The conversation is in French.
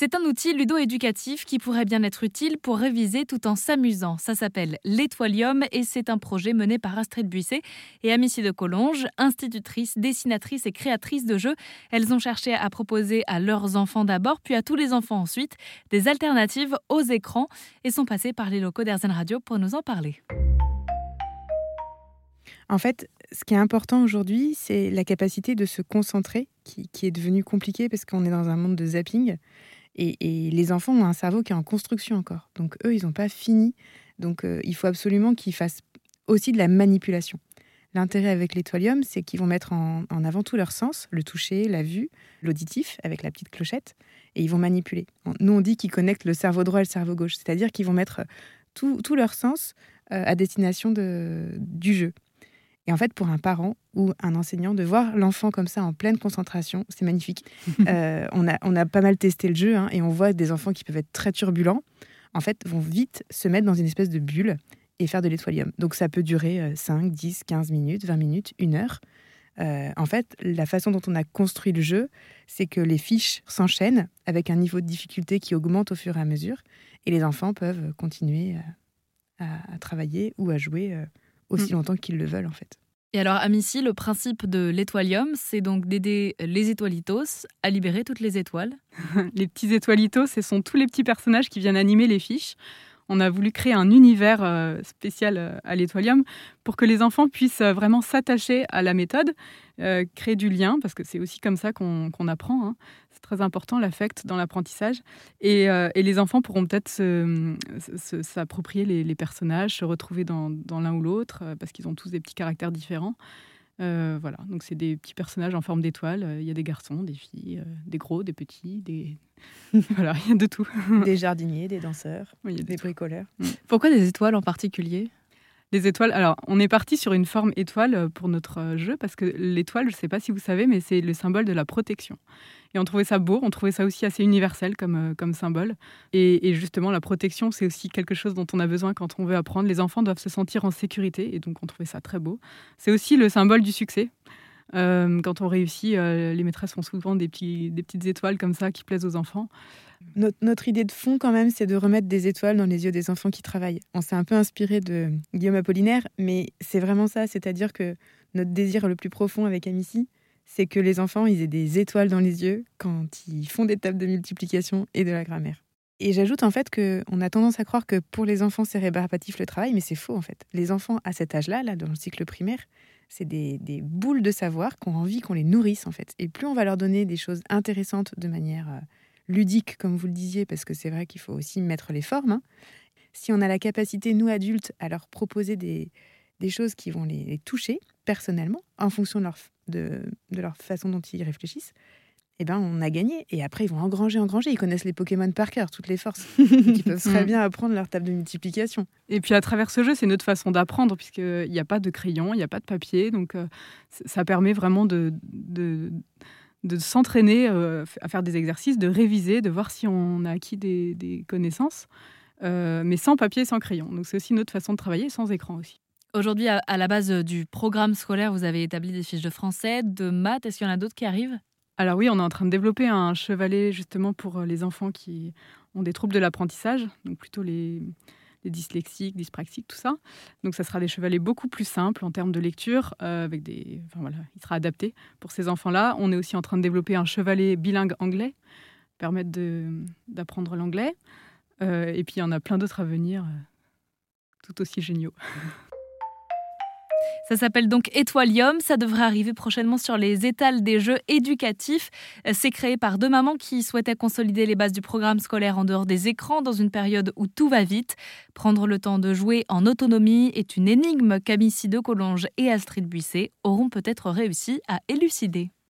C'est un outil ludo-éducatif qui pourrait bien être utile pour réviser tout en s'amusant. Ça s'appelle l'Étoilium et c'est un projet mené par Astrid Buisset et Amicie de Collonges, institutrice, dessinatrice et créatrice de jeux. Elles ont cherché à proposer à leurs enfants d'abord, puis à tous les enfants ensuite, des alternatives aux écrans et sont passées par les locaux d'Airzen Radio pour nous en parler. En fait, ce qui est important aujourd'hui, c'est la capacité de se concentrer, qui, est devenue compliquée parce qu'on est dans un monde de zapping. Et, les enfants ont un cerveau qui est en construction encore. Donc eux, ils n'ont pas fini. Donc euh, il faut absolument qu'ils fassent aussi de la manipulation. L'intérêt avec l'étoilium, c'est qu'ils vont mettre en, avant tous leurs sens, le toucher, la vue, l'auditif, avec la petite clochette, et ils vont manipuler. Nous, on dit qu'ils connectent le cerveau droit et le cerveau gauche, c'est-à-dire qu'ils vont mettre tous leurs sens euh, à destination du jeu. Et en fait, pour un parent ou un enseignant, de voir l'enfant comme ça en pleine concentration, c'est magnifique. Euh, on, a, on a pas mal testé le jeu hein, et on voit des enfants qui peuvent être très turbulents, en fait, vont vite se mettre dans une espèce de bulle et faire de l'étoilium. Donc ça peut durer 5, 10, 15 minutes, 20 minutes, une heure. Euh, en fait, la façon dont on a construit le jeu, c'est que les fiches s'enchaînent avec un niveau de difficulté qui augmente au fur et à mesure, et les enfants peuvent continuer euh, à, travailler ou à jouer aussi mm. longtemps qu'ils le veulent en fait. Et alors, à Missy, le principe de l'étoilium, c'est donc d'aider les étoilitos à libérer toutes les étoiles. les petits étoilitos, ce sont tous les petits personnages qui viennent animer les fiches. On a voulu créer un univers euh, spécial euh, à l'étoilium pour que les enfants puissent euh, vraiment s'attacher à la méthode, créer du lien, parce que c'est aussi comme ça qu'on apprend. Hein très important, l'affect dans l'apprentissage. Et, les enfants pourront peut-être s'approprier les, personnages, se retrouver dans, l'un ou l'autre, parce qu'ils ont tous des petits caractères différents. Euh, voilà, donc c'est des petits personnages en forme d'étoiles. Il y a des garçons, des filles, des gros, des petits, des... voilà, il y a de tout. des jardiniers, des danseurs, des bricoleurs. Mm. Pourquoi des étoiles en particulier? Les étoiles, alors on est parti sur une forme étoile pour notre jeu parce que l'étoile, je ne sais pas si vous savez, mais c'est le symbole de la protection. Et on trouvait ça beau, on trouvait ça aussi assez universel comme, euh, comme symbole. Et, justement, la protection, c'est aussi quelque chose dont on a besoin quand on veut apprendre. Les enfants doivent se sentir en sécurité, et donc on trouvait ça très beau. C'est aussi le symbole du succès. Euh, quand on réussit, euh, les maîtresses font souvent des, petites étoiles comme ça qui plaisent aux enfants. Notre, idée de fond, quand même, c'est de remettre des étoiles dans les yeux des enfants qui travaillent. On s'est un peu inspiré de Guillaume Apollinaire, mais c'est vraiment ça, c'est-à-dire que notre désir le plus profond avec Amici, c'est que les enfants, aient des étoiles dans les yeux quand ils font des tables de multiplication et de la grammaire. Et j'ajoute en fait qu'on a tendance à croire que pour les enfants, c'est rébarbatif le travail, mais c'est faux en fait. Les enfants à cet âge-là, là, dans le cycle primaire, c'est des, des, boules de savoir qu'on a envie qu'on les nourrisse en fait. Et plus on va leur donner des choses intéressantes de manière euh, ludique, comme vous le disiez, parce que c'est vrai qu'il faut aussi mettre les formes, hein. si on a la capacité, nous adultes, à leur proposer des, des choses qui vont les, toucher personnellement, en fonction de leur, de, leur façon dont ils réfléchissent, eh ben, on a gagné. Et après, ils vont engranger, engranger. Ils connaissent les Pokémon par cœur, toutes les forces. ils peuvent très bien apprendre leur table de multiplication. Et puis, à travers ce jeu, c'est notre façon d'apprendre, puisqu'il n'y a pas de crayon, il n'y a pas de papier. Donc, euh, ça permet vraiment de, de, de s'entraîner euh, à faire des exercices, de réviser, de voir si on a acquis des, des connaissances, euh, mais sans papier, sans crayon. Donc, c'est aussi notre façon de travailler, sans écran aussi. Aujourd'hui, à, la base du programme scolaire, vous avez établi des fiches de français, de maths. Est-ce qu'il y en a d'autres qui arrivent? Alors oui, on est en train de développer un chevalet justement pour euh, les enfants qui ont des troubles de l'apprentissage, donc plutôt les, dyslexiques, dyspraxiques, tout ça. Donc ça sera des chevalets beaucoup plus simples en termes de lecture, euh, enfin, voilà, il sera adapté pour ces enfants-là. On est aussi en train de développer un chevalet bilingue anglais, permettre d'apprendre l'anglais. et puis il y en a plein d'autres à venir, tout aussi géniaux. Ça s'appelle donc Étoilium. Ça devrait arriver prochainement sur les étals des jeux éducatifs. C'est créé par deux mamans qui souhaitaient consolider les bases du programme scolaire en dehors des écrans dans une période où tout va vite. Prendre le temps de jouer en autonomie est une énigme qu'Amici de Collonges et Astrid Buisset auront peut-être réussi à élucider.